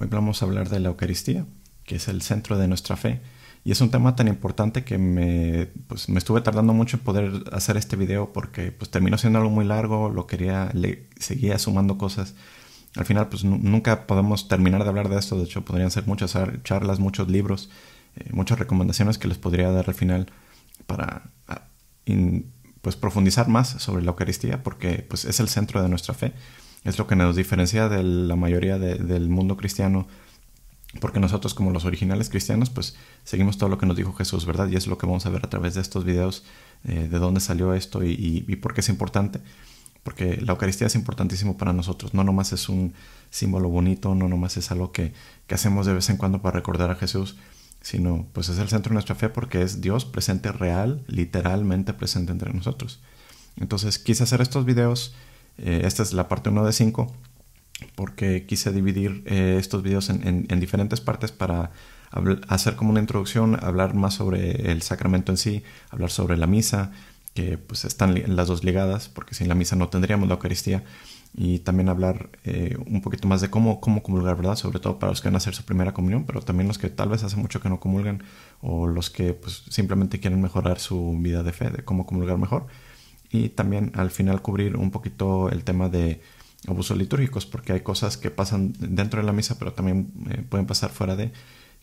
Hoy vamos a hablar de la Eucaristía, que es el centro de nuestra fe. Y es un tema tan importante que me, pues, me estuve tardando mucho en poder hacer este video porque pues, terminó siendo algo muy largo, lo quería, le seguía sumando cosas. Al final, pues nunca podemos terminar de hablar de esto. De hecho, podrían ser muchas charlas, muchos libros, eh, muchas recomendaciones que les podría dar al final para ah, pues, profundizar más sobre la Eucaristía, porque pues, es el centro de nuestra fe. Es lo que nos diferencia de la mayoría del mundo cristiano porque nosotros como los originales cristianos pues seguimos todo lo que nos dijo Jesús, ¿verdad? Y es lo que vamos a ver a través de estos videos, eh, de dónde salió esto y, y, por qué es importante. Porque la Eucaristía es importantísimo para nosotros, no nomás es un símbolo bonito, no nomás es algo que, que hacemos de vez en cuando para recordar a Jesús, sino pues es el centro de nuestra fe porque es Dios presente real, literalmente presente entre nosotros. Entonces quise hacer estos videos, eh, esta es la parte 1 de 5, porque quise dividir eh, estos videos en, diferentes partes para hacer como una introducción, hablar más sobre el sacramento en sí, hablar sobre la misa, que pues están las dos ligadas, porque sin la misa no tendríamos la Eucaristía, y también hablar eh, un poquito más de cómo, cómo comulgar, ¿verdad? Sobre todo para los que van a hacer su primera comunión, pero también los que tal vez hace mucho que no comulgan o los que pues, simplemente quieren mejorar su vida de fe, de cómo comulgar mejor. Y también al final cubrir un poquito el tema de abusos litúrgicos, porque hay cosas que pasan dentro de la misa, pero también eh, pueden pasar fuera de,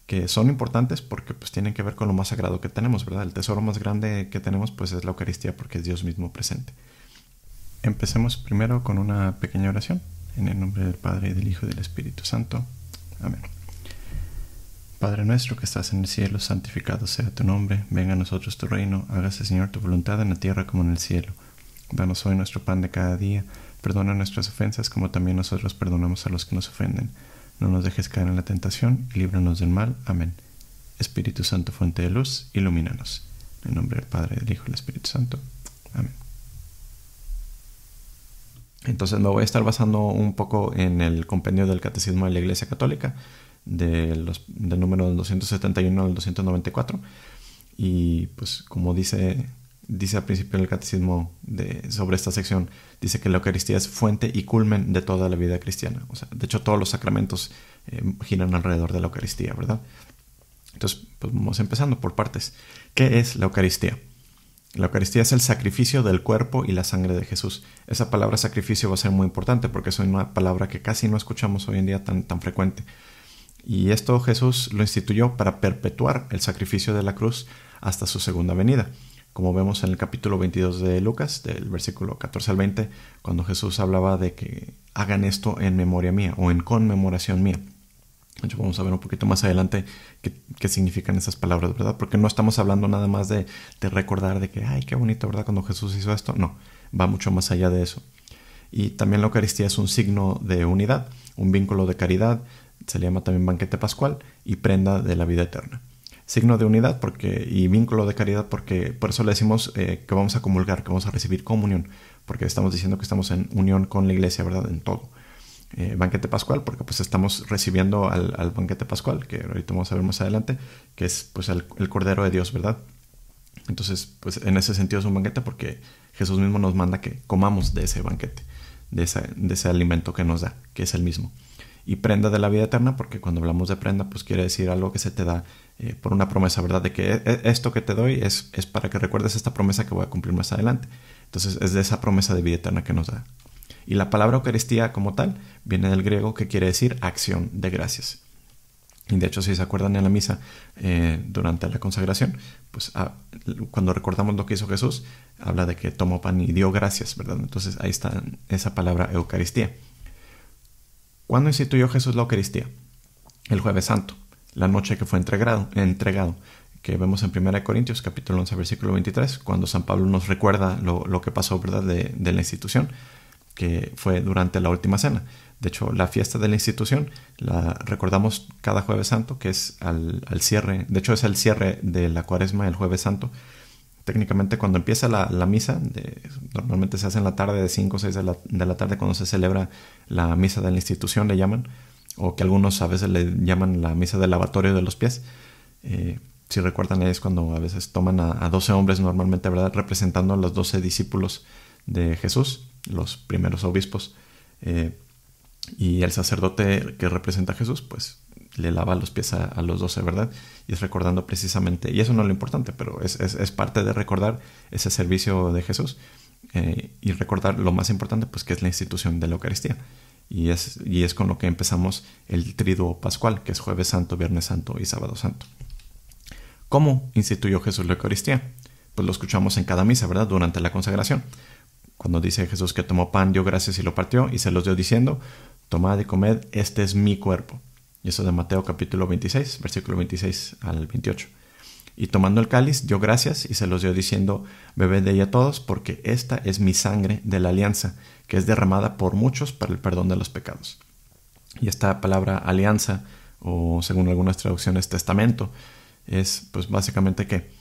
que son importantes porque pues tienen que ver con lo más sagrado que tenemos, ¿verdad? El tesoro más grande que tenemos pues es la Eucaristía porque es Dios mismo presente. Empecemos primero con una pequeña oración. En el nombre del Padre, y del Hijo y del Espíritu Santo. Amén. Padre nuestro que estás en el cielo, santificado sea tu nombre, venga a nosotros tu reino, hágase Señor tu voluntad en la tierra como en el cielo. Danos hoy nuestro pan de cada día Perdona nuestras ofensas como también nosotros perdonamos a los que nos ofenden. No nos dejes caer en la tentación y líbranos del mal. Amén. Espíritu Santo, fuente de luz, ilumínanos. En nombre del Padre, del Hijo y del Espíritu Santo. Amén. Entonces me voy a estar basando un poco en el compendio del Catecismo de la Iglesia Católica, de los, del número 271 al 294. Y pues como dice dice al principio del catecismo de, sobre esta sección, dice que la Eucaristía es fuente y culmen de toda la vida cristiana. O sea, de hecho, todos los sacramentos eh, giran alrededor de la Eucaristía, ¿verdad? Entonces, pues vamos empezando por partes. ¿Qué es la Eucaristía? La Eucaristía es el sacrificio del cuerpo y la sangre de Jesús. Esa palabra sacrificio va a ser muy importante porque es una palabra que casi no escuchamos hoy en día tan, tan frecuente. Y esto Jesús lo instituyó para perpetuar el sacrificio de la cruz hasta su segunda venida como vemos en el capítulo 22 de Lucas, del versículo 14 al 20, cuando Jesús hablaba de que hagan esto en memoria mía o en conmemoración mía. De vamos a ver un poquito más adelante qué, significan esas palabras, ¿verdad? Porque no estamos hablando nada más de, de, recordar de que, ay, qué bonito, ¿verdad? Cuando Jesús hizo esto. No, va mucho más allá de eso. Y también la Eucaristía es un signo de unidad, un vínculo de caridad, se le llama también banquete pascual y prenda de la vida eterna signo de unidad porque, y vínculo de caridad porque por eso le decimos eh, que vamos a comulgar, que vamos a recibir comunión, porque estamos diciendo que estamos en unión con la iglesia, ¿verdad? En todo. Eh, banquete pascual, porque pues estamos recibiendo al, banquete pascual, que ahorita vamos a ver más adelante, que es pues el, Cordero de Dios, ¿verdad? Entonces, pues en ese sentido es un banquete porque Jesús mismo nos manda que comamos de ese banquete, de ese alimento que nos da, que es el mismo y prenda de la vida eterna, porque cuando hablamos de prenda, pues quiere decir algo que se te da eh, por una promesa, ¿verdad? De que e, e, esto que te doy es, es para que recuerdes esta promesa que voy a cumplir más adelante. Entonces es de esa promesa de vida eterna que nos da. Y la palabra Eucaristía como tal viene del griego que quiere decir acción de gracias. Y de hecho, si se acuerdan en la misa eh, durante la consagración, pues ah, cuando recordamos lo que hizo Jesús, habla de que tomó pan y dio gracias, ¿verdad? Entonces ahí está esa palabra Eucaristía. ¿Cuándo instituyó Jesús la Eucaristía? El jueves santo, la noche que fue entregado, entregado que vemos en 1 Corintios capítulo 11 versículo 23, cuando San Pablo nos recuerda lo, que pasó ¿verdad? De, la institución, que fue durante la última cena. De hecho, la fiesta de la institución la recordamos cada jueves santo, que es al, cierre, de hecho es el cierre de la cuaresma el jueves santo, técnicamente cuando empieza la, misa, normalmente se hace en la tarde de 5 o 6 de la, de la, tarde cuando se celebra la misa de la institución, le llaman, o que algunos a veces le llaman la misa del lavatorio de los pies. Eh, si recuerdan es cuando a veces toman a, a 12 hombres normalmente, ¿verdad? Representando a los 12 discípulos de Jesús, los primeros obispos. Eh, Y el sacerdote que representa a Jesús, pues le lava los pies a, los doce, ¿verdad? Y es recordando precisamente, y eso no es lo importante, pero es, es, parte de recordar ese servicio de Jesús eh, y recordar lo más importante, pues que es la institución de la Eucaristía. Y es, y es con lo que empezamos el triduo pascual, que es jueves santo, viernes santo y sábado santo. ¿Cómo instituyó Jesús la Eucaristía? Pues lo escuchamos en cada misa, ¿verdad? Durante la consagración. Cuando dice Jesús que tomó pan, dio gracias y lo partió, y se los dio diciendo, tomad y comed, este es mi cuerpo. Y eso de Mateo capítulo 26, versículo 26 al 28. Y tomando el cáliz, dio gracias y se los dio diciendo, bebed de ella todos, porque esta es mi sangre de la alianza, que es derramada por muchos para el perdón de los pecados. Y esta palabra alianza, o según algunas traducciones testamento, es pues básicamente que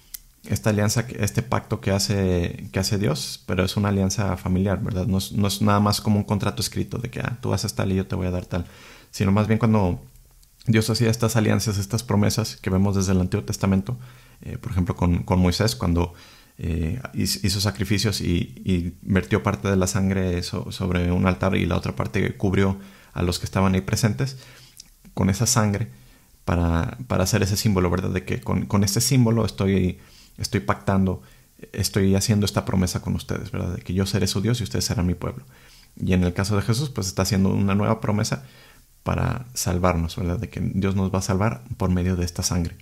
esta alianza, este pacto que hace, que hace Dios, pero es una alianza familiar, ¿verdad? No es, nada más como un contrato escrito de que ah, tú haces tal y yo te voy a dar tal, sino más bien cuando Dios hacía estas alianzas, estas promesas que vemos desde el Antiguo Testamento, eh, por ejemplo con, Moisés, cuando eh, hizo sacrificios y, vertió parte de la sangre sobre un altar y la otra parte cubrió a los que estaban ahí presentes, con esa sangre, para, para hacer ese símbolo, ¿verdad? De que con, con este símbolo estoy estoy pactando, estoy haciendo esta promesa con ustedes, ¿verdad? De que yo seré su Dios y ustedes serán mi pueblo. Y en el caso de Jesús, pues está haciendo una nueva promesa para salvarnos, ¿verdad? De que Dios nos va a salvar por medio de esta sangre.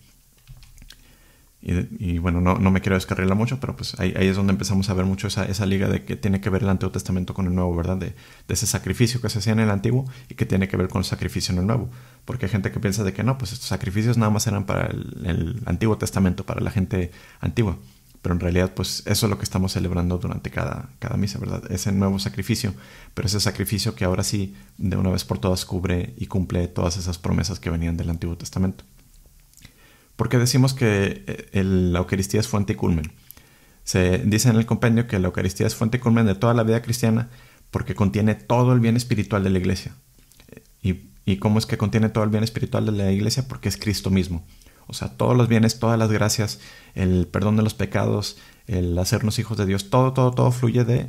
Y, bueno, no, no, me quiero descarrilar mucho, pero pues ahí, es donde empezamos a ver mucho esa, esa, liga de que tiene que ver el Antiguo Testamento con el Nuevo, ¿verdad? De, de, ese sacrificio que se hacía en el Antiguo y que tiene que ver con el sacrificio en el Nuevo. Porque hay gente que piensa de que no, pues estos sacrificios nada más eran para el, Antiguo Testamento, para la gente antigua. Pero en realidad, pues eso es lo que estamos celebrando durante cada, cada misa, ¿verdad? Ese nuevo sacrificio, pero ese sacrificio que ahora sí, de una vez por todas, cubre y cumple todas esas promesas que venían del Antiguo Testamento. Porque decimos que eh, la Eucaristía es fuente y culmen. Se dice en el compendio que la Eucaristía es fuente y culmen de toda la vida cristiana porque contiene todo el bien espiritual de la Iglesia. ¿Y, ¿Y cómo es que contiene todo el bien espiritual de la Iglesia? Porque es Cristo mismo. O sea, todos los bienes, todas las gracias, el perdón de los pecados, el hacernos hijos de Dios, todo, todo, todo fluye de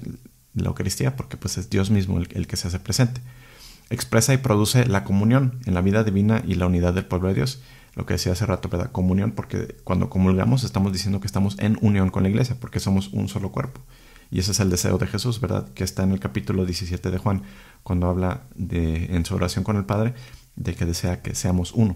la Eucaristía porque pues es Dios mismo el, el que se hace presente. Expresa y produce la comunión en la vida divina y la unidad del pueblo de Dios lo que decía hace rato, ¿verdad? Comunión, porque cuando comulgamos estamos diciendo que estamos en unión con la iglesia, porque somos un solo cuerpo. Y ese es el deseo de Jesús, ¿verdad? Que está en el capítulo 17 de Juan, cuando habla de, en su oración con el Padre, de que desea que seamos uno.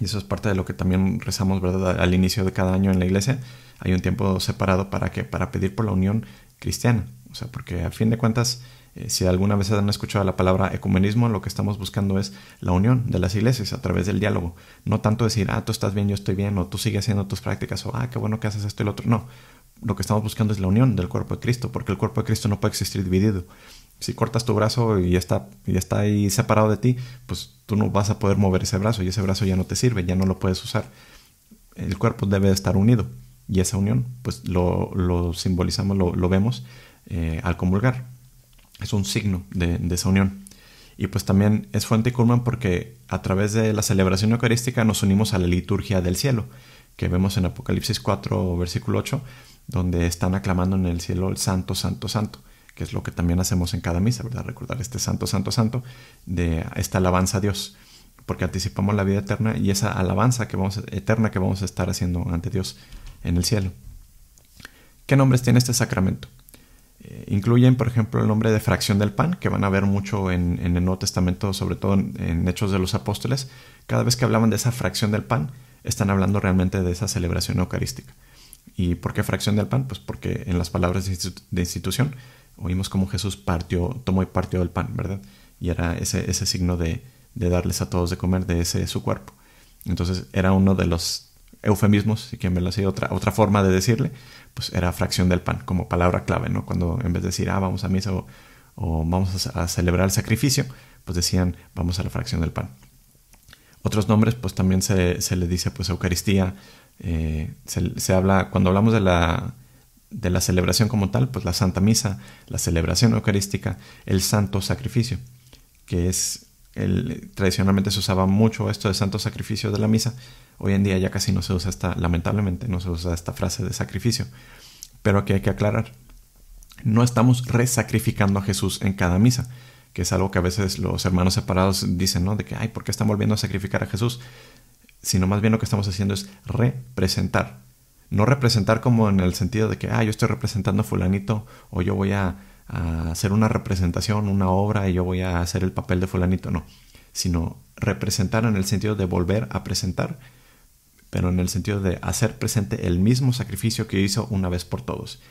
Y eso es parte de lo que también rezamos, ¿verdad? Al inicio de cada año en la iglesia hay un tiempo separado para que para pedir por la unión cristiana. O sea, porque a fin de cuentas eh, si alguna vez han escuchado la palabra ecumenismo, lo que estamos buscando es la unión de las iglesias a través del diálogo. No tanto decir, ah, tú estás bien, yo estoy bien, o tú sigues haciendo tus prácticas, o ah, qué bueno que haces esto y lo otro. No, lo que estamos buscando es la unión del cuerpo de Cristo, porque el cuerpo de Cristo no puede existir dividido. Si cortas tu brazo y está, y está ahí separado de ti, pues tú no vas a poder mover ese brazo y ese brazo ya no te sirve, ya no lo puedes usar. El cuerpo debe estar unido y esa unión, pues lo, simbolizamos, lo, vemos eh, al comulgar es un signo de, esa unión. Y pues también es fuente y culmen porque a través de la celebración eucarística nos unimos a la liturgia del cielo, que vemos en Apocalipsis 4, versículo 8, donde están aclamando en el cielo el Santo, Santo, Santo, que es lo que también hacemos en cada misa, ¿verdad? Recordar este Santo, Santo, Santo, de esta alabanza a Dios, porque anticipamos la vida eterna y esa alabanza que vamos, eterna que vamos a estar haciendo ante Dios en el cielo. ¿Qué nombres tiene este sacramento? Eh, incluyen, por ejemplo, el nombre de fracción del pan, que van a ver mucho en, el Nuevo Testamento, sobre todo en, Hechos de los Apóstoles. Cada vez que hablaban de esa fracción del pan, están hablando realmente de esa celebración eucarística. ¿Y por qué fracción del pan? Pues porque en las palabras de institución oímos cómo Jesús partió, tomó y partió del pan, ¿verdad? Y era ese, ese signo de, de darles a todos de comer de ese su cuerpo. Entonces era uno de los eufemismos, si quieren verlo así, otra, otra forma de decirle, pues era fracción del pan, como palabra clave, ¿no? Cuando en vez de decir, ah, vamos a misa o, vamos a, celebrar el sacrificio, pues decían, vamos a la fracción del pan. Otros nombres, pues también se, le dice, pues Eucaristía, eh, se, habla, cuando hablamos de la, de la celebración como tal, pues la Santa Misa, la celebración eucarística, el Santo Sacrificio, que es, el, tradicionalmente se usaba mucho esto de Santo Sacrificio de la Misa, Hoy en día ya casi no se usa esta, lamentablemente no se usa esta frase de sacrificio. Pero aquí hay que aclarar, no estamos resacrificando a Jesús en cada misa. que es algo que a veces los hermanos separados dicen, ¿no? De que, ay, ¿por qué están volviendo a sacrificar a Jesús? Sino más bien lo que estamos haciendo es representar. No representar como en el sentido de que, ah, yo estoy representando a fulanito o yo voy a, a hacer una representación, una obra y yo voy a hacer el papel de fulanito, no. Sino representar en el sentido de volver a presentar, pero en el sentido de hacer presente el mismo sacrificio que hizo una vez por todos.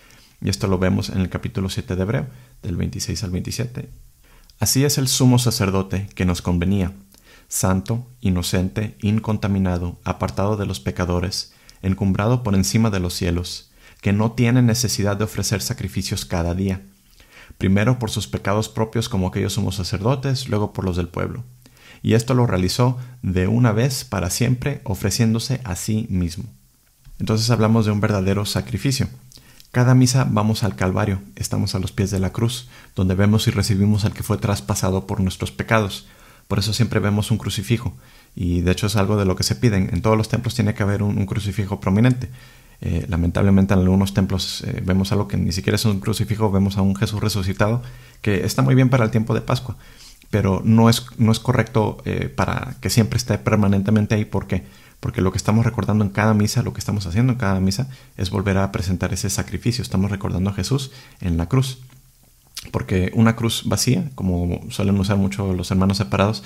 Y esto lo vemos en el capítulo 7 de Hebreo, del 26 al 27. Así es el sumo sacerdote que nos convenía, santo, inocente, incontaminado, apartado de los pecadores, encumbrado por encima de los cielos, que no tiene necesidad de ofrecer sacrificios cada día, primero por sus pecados propios como aquellos sumos sacerdotes, luego por los del pueblo. Y esto lo realizó de una vez para siempre, ofreciéndose a sí mismo. Entonces hablamos de un verdadero sacrificio. Cada misa vamos al Calvario, estamos a los pies de la cruz, donde vemos y recibimos al que fue traspasado por nuestros pecados. Por eso siempre vemos un crucifijo, y de hecho es algo de lo que se piden. En todos los templos tiene que haber un, crucifijo prominente. Eh, lamentablemente en algunos templos eh, vemos algo que ni siquiera es un crucifijo, vemos a un Jesús resucitado, que está muy bien para el tiempo de Pascua, pero no es, no es correcto eh, para que siempre esté permanentemente ahí porque porque lo que estamos recordando en cada misa, lo que estamos haciendo en cada misa, es volver a presentar ese sacrificio. Estamos recordando a Jesús en la cruz. Porque una cruz vacía, como suelen usar mucho los hermanos separados,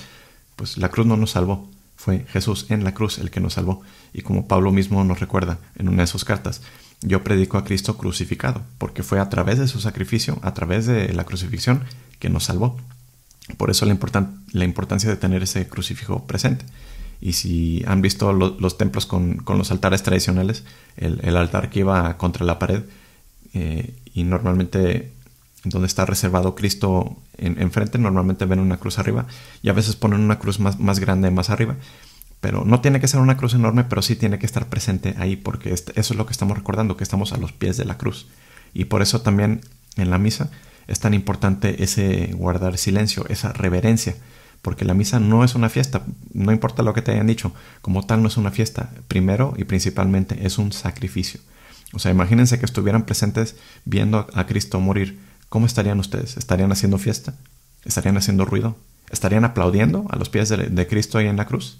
pues la cruz no nos salvó. Fue Jesús en la cruz el que nos salvó. Y como Pablo mismo nos recuerda en una de sus cartas, yo predico a Cristo crucificado, porque fue a través de su sacrificio, a través de la crucifixión, que nos salvó. Por eso la, la importancia de tener ese crucifijo presente. Y si han visto los templos con, los altares tradicionales, el, altar que iba contra la pared eh, y normalmente donde está reservado Cristo enfrente, normalmente ven una cruz arriba y a veces ponen una cruz más, grande más arriba. Pero no tiene que ser una cruz enorme, pero sí tiene que estar presente ahí porque eso es lo que estamos recordando, que estamos a los pies de la cruz. Y por eso también en la misa es tan importante ese guardar silencio, esa reverencia porque la misa no es una fiesta, no importa lo que te hayan dicho, como tal no es una fiesta, primero y principalmente es un sacrificio. O sea, imagínense que estuvieran presentes viendo a Cristo morir, ¿cómo estarían ustedes? ¿Estarían haciendo fiesta? ¿Estarían haciendo ruido? ¿Estarían aplaudiendo a los pies de, Cristo ahí en la cruz?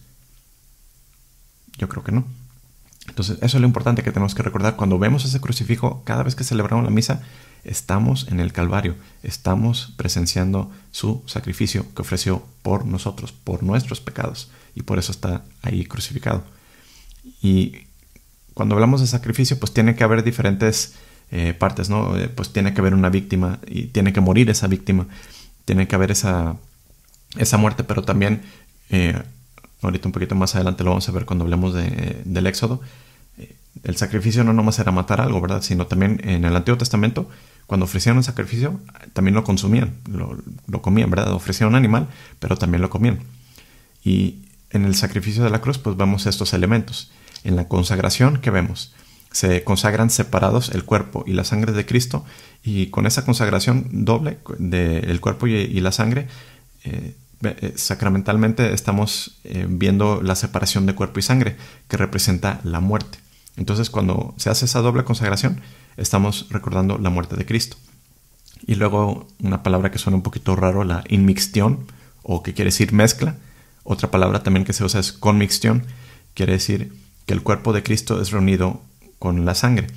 Yo creo que no. Entonces, eso es lo importante que tenemos que recordar. Cuando vemos ese crucifijo, cada vez que celebramos la misa, estamos en el Calvario, estamos presenciando su sacrificio que ofreció por nosotros, por nuestros pecados, y por eso está ahí crucificado. Y cuando hablamos de sacrificio, pues tiene que haber diferentes eh, partes, ¿no? Eh, pues tiene que haber una víctima y tiene que morir esa víctima, tiene que haber esa, esa muerte, pero también, eh, ahorita un poquito más adelante lo vamos a ver cuando hablemos del Éxodo, el sacrificio no nomás era matar algo, ¿verdad? Sino también en el Antiguo Testamento cuando ofrecían un sacrificio, también lo consumían, lo, comían, ¿verdad? Ofrecían un animal, pero también lo comían. Y en el sacrificio de la cruz, pues vemos estos elementos. En la consagración, ¿qué vemos? Se consagran separados el cuerpo y la sangre de Cristo, y con esa consagración doble del cuerpo y, la sangre, eh, eh, sacramentalmente estamos eh, viendo la separación de cuerpo y sangre, que representa la muerte. Entonces, cuando se hace esa doble consagración, estamos recordando la muerte de Cristo. Y luego una palabra que suena un poquito raro, la inmixtión, o que quiere decir mezcla. Otra palabra también que se usa es conmixtión, quiere decir que el cuerpo de Cristo es reunido con la sangre.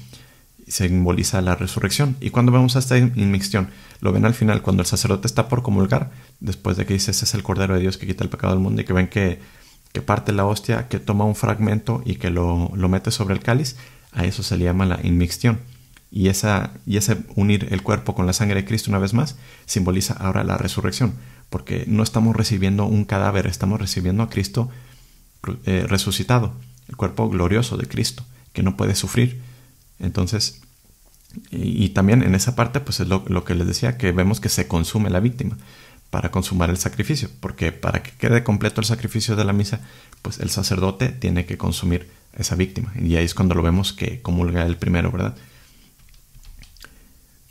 Simboliza la resurrección. Y cuando vemos esta inmixtión, lo ven al final, cuando el sacerdote está por comulgar, después de que dice, ese es el Cordero de Dios que quita el pecado del mundo, y que ven que, que parte la hostia, que toma un fragmento y que lo, lo mete sobre el cáliz, a eso se le llama la inmixtión y, esa, y ese unir el cuerpo con la sangre de Cristo una vez más simboliza ahora la resurrección, porque no estamos recibiendo un cadáver, estamos recibiendo a Cristo eh, resucitado, el cuerpo glorioso de Cristo, que no puede sufrir. Entonces, y, también en esa parte, pues es lo, que les decía, que vemos que se consume la víctima para consumar el sacrificio, porque para que quede completo el sacrificio de la misa, pues el sacerdote tiene que consumir esa víctima. Y ahí es cuando lo vemos que comulga el primero, ¿verdad?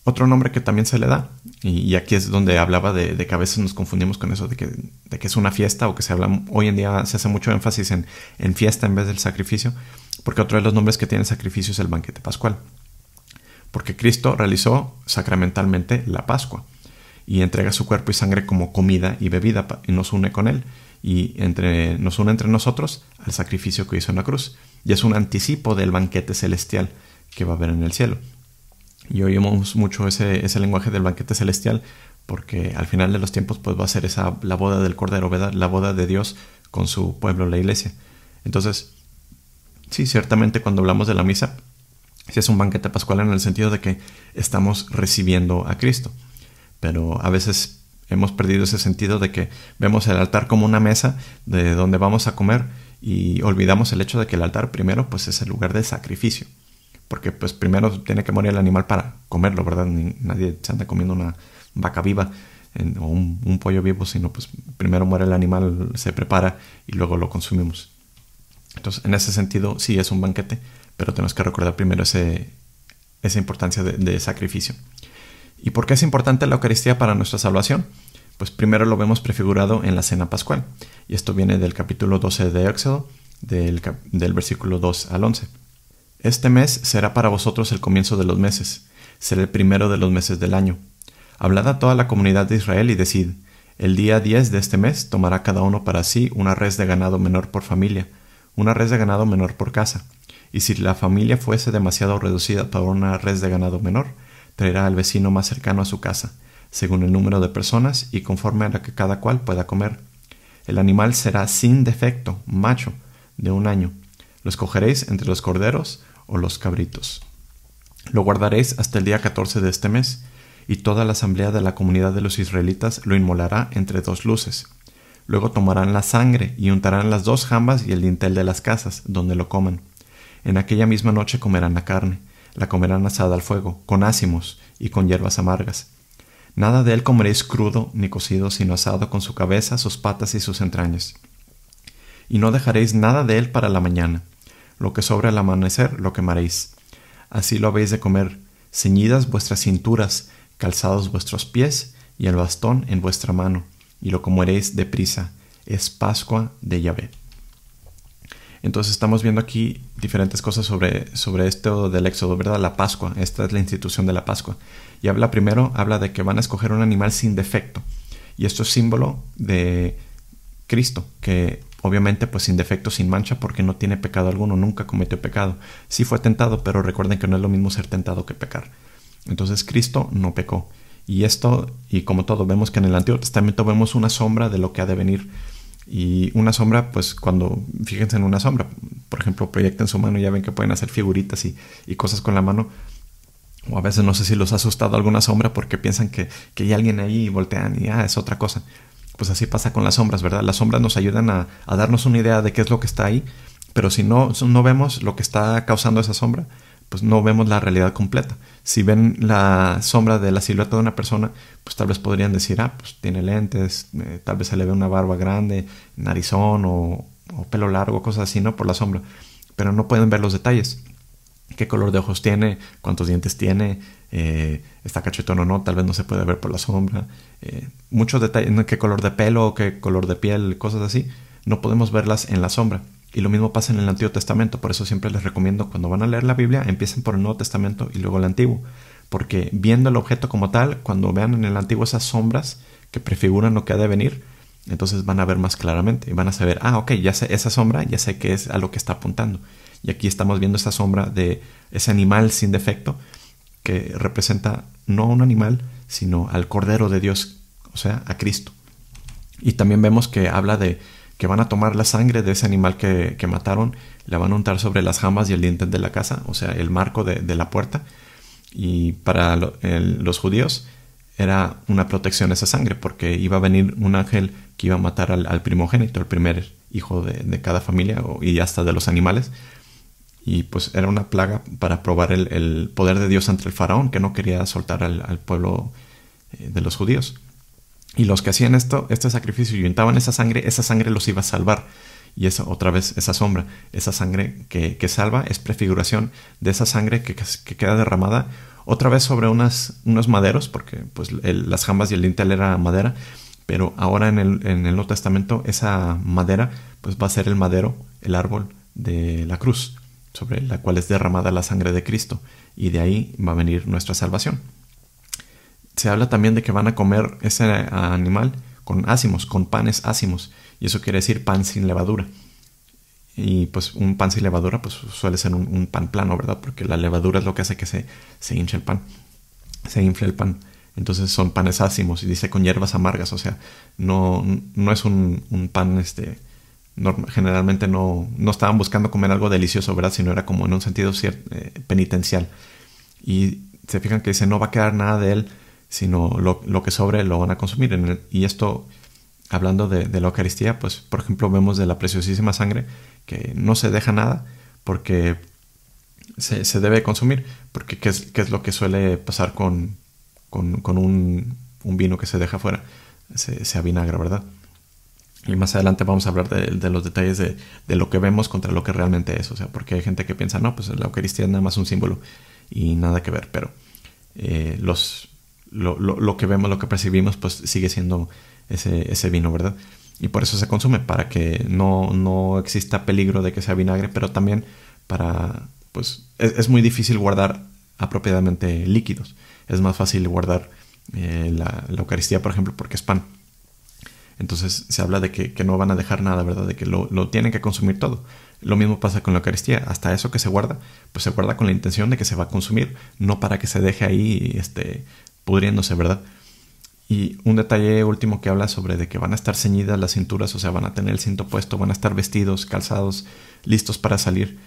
Otro nombre que también se le da, y, aquí es donde hablaba de, que a veces nos confundimos con eso, de que, es una fiesta o que se habla, hoy en día se hace mucho énfasis en, fiesta en vez del sacrificio, porque otro de los nombres que tiene sacrificio es el banquete pascual, porque Cristo realizó sacramentalmente la Pascua. y entrega su cuerpo y sangre como comida y bebida y nos une con Él y entre, nos une entre nosotros al sacrificio que hizo en la cruz. Y es un anticipo del banquete celestial que va a haber en el cielo. Y oímos mucho ese, ese lenguaje del banquete celestial porque al final de los tiempos pues va a ser esa la boda del Cordero, ¿verdad? La boda de Dios con su pueblo, la iglesia. Entonces, sí, ciertamente cuando hablamos de la misa, sí es un banquete pascual en el sentido de que estamos recibiendo a Cristo. Pero a veces hemos perdido ese sentido de que vemos el altar como una mesa de donde vamos a comer y olvidamos el hecho de que el altar primero pues es el lugar de sacrificio. Porque pues primero tiene que morir el animal para comerlo, ¿verdad? nadie se anda comiendo una vaca viva o un, pollo vivo, sino pues primero muere el animal, se prepara y luego lo consumimos. Entonces, en ese sentido, sí es un banquete, pero tenemos que recordar primero esa importancia de, sacrificio. ¿Y por qué es importante la Eucaristía para nuestra salvación? Pues primero lo vemos prefigurado en la cena pascual. Y esto viene del capítulo 12 de Éxodo, del, del versículo 2 al 11. Este mes será para vosotros el comienzo de los meses, será el primero de los meses del año. Hablad a toda la comunidad de Israel y decid, el día 10 de este mes tomará cada uno para sí una res de ganado menor por familia, una res de ganado menor por casa, y si la familia fuese demasiado reducida para una res de ganado menor, traerá al vecino más cercano a su casa, según el número de personas y conforme a la que cada cual pueda comer. El animal será sin defecto, macho, de un año. Lo escogeréis entre los corderos o los cabritos. Lo guardaréis hasta el día 14 de este mes, y toda la asamblea de la comunidad de los israelitas lo inmolará entre dos luces. Luego tomarán la sangre y untarán las dos jambas y el dintel de las casas, donde lo coman. En aquella misma noche comerán la carne, la comerán asada al fuego, con ácimos y con hierbas amargas. Nada de él comeréis crudo ni cocido, sino asado con su cabeza, sus patas y sus entrañas. Y no dejaréis nada de él para la mañana. Lo que sobre al amanecer lo quemaréis. Así lo habéis de comer, ceñidas vuestras cinturas, calzados vuestros pies y el bastón en vuestra mano y lo comeréis deprisa. Es Pascua de Yahvé. Entonces estamos viendo aquí diferentes cosas sobre, sobre esto del Éxodo, ¿verdad? La Pascua, esta es la institución de la Pascua. Y habla primero, habla de que van a escoger un animal sin defecto. Y esto es símbolo de Cristo, que obviamente pues sin defecto, sin mancha, porque no tiene pecado alguno, nunca cometió pecado. Sí fue tentado, pero recuerden que no es lo mismo ser tentado que pecar. Entonces Cristo no pecó. Y esto, y como todo, vemos que en el Antiguo Testamento vemos una sombra de lo que ha de venir. Y una sombra, pues cuando, fíjense en una sombra, por ejemplo, proyecten su mano y ya ven que pueden hacer figuritas y, cosas con la mano. O a veces no sé si los ha asustado alguna sombra porque piensan que, hay alguien ahí y voltean y ah, es otra cosa. Pues así pasa con las sombras, ¿verdad? Las sombras nos ayudan a, darnos una idea de qué es lo que está ahí, pero si no, no vemos lo que está causando esa sombra, pues no vemos la realidad completa. Si ven la sombra de la silueta de una persona, pues tal vez podrían decir, ah, pues tiene lentes, eh, tal vez se le ve una barba grande, narizón o, pelo largo, cosas así, ¿no? Por la sombra. Pero no pueden ver los detalles. ¿Qué color de ojos tiene? ¿Cuántos dientes tiene? Eh, ¿Está cachetón o no? Tal vez no se puede ver por la sombra. Eh, muchos detalles, ¿qué color de pelo? ¿Qué color de piel? Cosas así. No podemos verlas en la sombra. Y lo mismo pasa en el Antiguo Testamento, por eso siempre les recomiendo cuando van a leer la Biblia, empiecen por el Nuevo Testamento y luego el Antiguo, porque viendo el objeto como tal, cuando vean en el Antiguo esas sombras que prefiguran lo que ha de venir, entonces van a ver más claramente y van a saber, ah, ok, ya sé esa sombra, ya sé qué es a lo que está apuntando. Y aquí estamos viendo esa sombra de ese animal sin defecto que representa no a un animal, sino al Cordero de Dios, o sea, a Cristo. Y también vemos que habla de que van a tomar la sangre de ese animal que, mataron, la van a untar sobre las jamas y el diente de la casa, o sea, el marco de, la puerta. Y para los judíos era una protección esa sangre, porque iba a venir un ángel que iba a matar al, primogénito, el primer hijo de, cada familia y hasta de los animales. Y pues era una plaga para probar el, poder de Dios ante el faraón, que no quería soltar al, pueblo eh, de los judíos. Y los que hacían esto, este sacrificio y untaban esa sangre, esa sangre los iba a salvar. Y esa, otra vez, esa sombra, esa sangre que, salva es prefiguración de esa sangre que, queda derramada otra vez sobre unas, unos maderos, porque pues las jambas y el dintel era madera, pero ahora en el, en el Nuevo Testamento esa madera pues va a ser el madero, el árbol de la cruz, sobre la cual es derramada la sangre de Cristo, y de ahí va a venir nuestra salvación se habla también de que van a comer ese animal con ácimos, con panes ácimos. Y eso quiere decir pan sin levadura. Y pues un pan sin levadura pues suele ser un, pan plano, ¿verdad? Porque la levadura es lo que hace que se, se hinche el pan, se infle el pan. Entonces son panes ácimos y dice con hierbas amargas, o sea, no, no es un, pan, este, generalmente no, no estaban buscando comer algo delicioso, ¿verdad? Sino era como en un sentido eh, penitencial. Y se fijan que dice, no va a quedar nada de él, sino lo, que sobre lo van a consumir. y esto, hablando de, la Eucaristía, pues por ejemplo vemos de la preciosísima sangre que no se deja nada porque se, debe consumir, porque ¿qué es, es lo que suele pasar con, con, un, vino que se deja fuera, se, se, avinagra, ¿verdad? Y más adelante vamos a hablar de, los detalles de, lo que vemos contra lo que realmente es. O sea, porque hay gente que piensa, no, pues la Eucaristía es nada más un símbolo y nada que ver. Pero eh, los, lo, que vemos, lo que percibimos, pues sigue siendo ese, ese vino, ¿verdad? Y por eso se consume, para que no, no exista peligro de que sea vinagre, pero también para, pues es muy difícil guardar apropiadamente líquidos es más fácil guardar eh, la, Eucaristía, por ejemplo, porque es pan. Entonces se habla de que, no van a dejar nada, ¿verdad? De que lo, tienen que consumir todo. Lo mismo pasa con la Eucaristía. Hasta eso que se guarda, pues se guarda con la intención de que se va a consumir, no para que se deje ahí este, pudriéndose, ¿verdad? Y un detalle último que habla sobre de que van a estar ceñidas las cinturas, o sea, van a tener el cinto puesto, van a estar vestidos, calzados, listos para salir.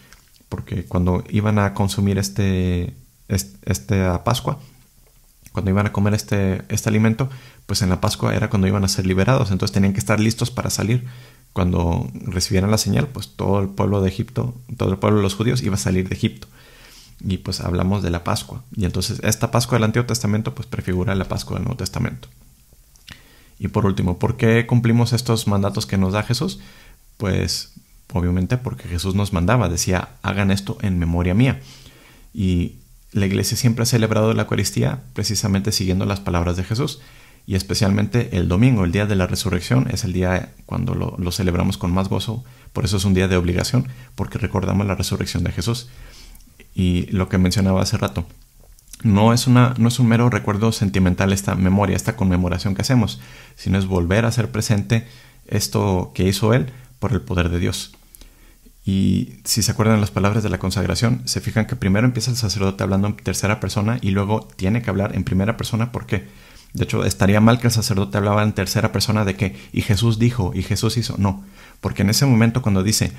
Porque cuando iban a consumir este, este, esta Pascua, cuando iban a comer este, este alimento, pues en la Pascua era cuando iban a ser liberados, entonces tenían que estar listos para salir. Cuando recibieran la señal, pues todo el pueblo de Egipto, todo el pueblo de los judíos iba a salir de Egipto. Y pues hablamos de la Pascua. Y entonces esta Pascua del Antiguo Testamento pues prefigura la Pascua del Nuevo Testamento. Y por último, ¿por qué cumplimos estos mandatos que nos da Jesús? Pues obviamente porque Jesús nos mandaba, decía, hagan esto en memoria mía. Y la iglesia siempre ha celebrado la Eucaristía precisamente siguiendo las palabras de Jesús y especialmente el domingo, el día de la resurrección, es el día cuando lo, celebramos con más gozo, por eso es un día de obligación, porque recordamos la resurrección de Jesús. Y lo que mencionaba hace rato, no es, una, no es un mero recuerdo sentimental esta memoria, esta conmemoración que hacemos, sino es volver a hacer presente esto que hizo Él por el poder de Dios. Y si se acuerdan las palabras de la consagración, se fijan que primero empieza el sacerdote hablando en tercera persona y luego tiene que hablar en primera persona. ¿Por qué? De hecho, estaría mal que el sacerdote hablaba en tercera persona de que y Jesús dijo y Jesús hizo. No, porque en ese momento cuando dice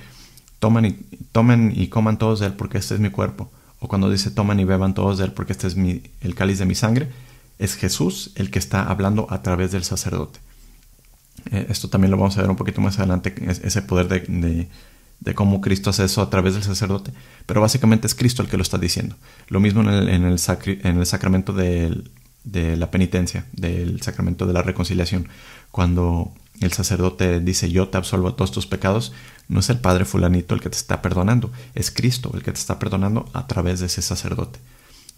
tomen y, y coman todos de él porque este es mi cuerpo, o cuando dice tomen y beban todos de él porque este es mi, el cáliz de mi sangre, es Jesús el que está hablando a través del sacerdote. Eh, esto también lo vamos a ver un poquito más adelante, ese poder de de cómo Cristo hace eso a través del sacerdote, pero básicamente es Cristo el que lo está diciendo. Lo mismo en el, en el, en el sacramento de, la penitencia, del sacramento de la reconciliación, cuando el sacerdote dice yo te absolvo todos tus pecados, no es el Padre fulanito el que te está perdonando, es Cristo el que te está perdonando a través de ese sacerdote,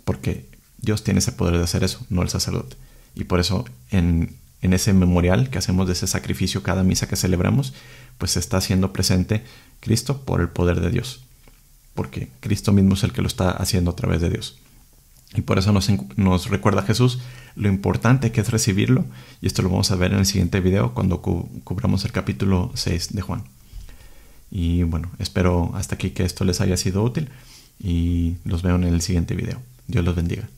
porque Dios tiene ese poder de hacer eso, no el sacerdote. Y por eso en, en ese memorial que hacemos de ese sacrificio cada misa que celebramos, pues está haciendo presente Cristo por el poder de Dios, porque Cristo mismo es el que lo está haciendo a través de Dios. Y por eso nos, recuerda Jesús lo importante que es recibirlo, y esto lo vamos a ver en el siguiente video cuando cubramos el capítulo 6 de Juan. Y bueno, espero hasta aquí que esto les haya sido útil y los veo en el siguiente video. Dios los bendiga.